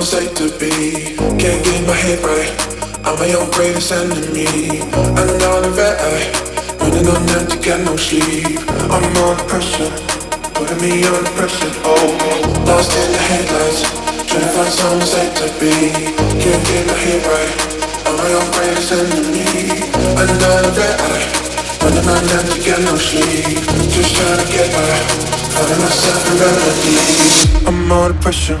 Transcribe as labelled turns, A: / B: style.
A: Some state to be. Can't get my head right. I'm my own greatest enemy. I'm not a vet eye, running on empty, got no sleep. I'm under pressure, putting me under pressure. Oh, lost in the headlights, trying to find some safe to be. Can't get my head right. I'm my own greatest enemy. I'm not a vet eye, running on empty, got no sleep. Just trying to get by. Finding myself a remedy. I'm under pressure,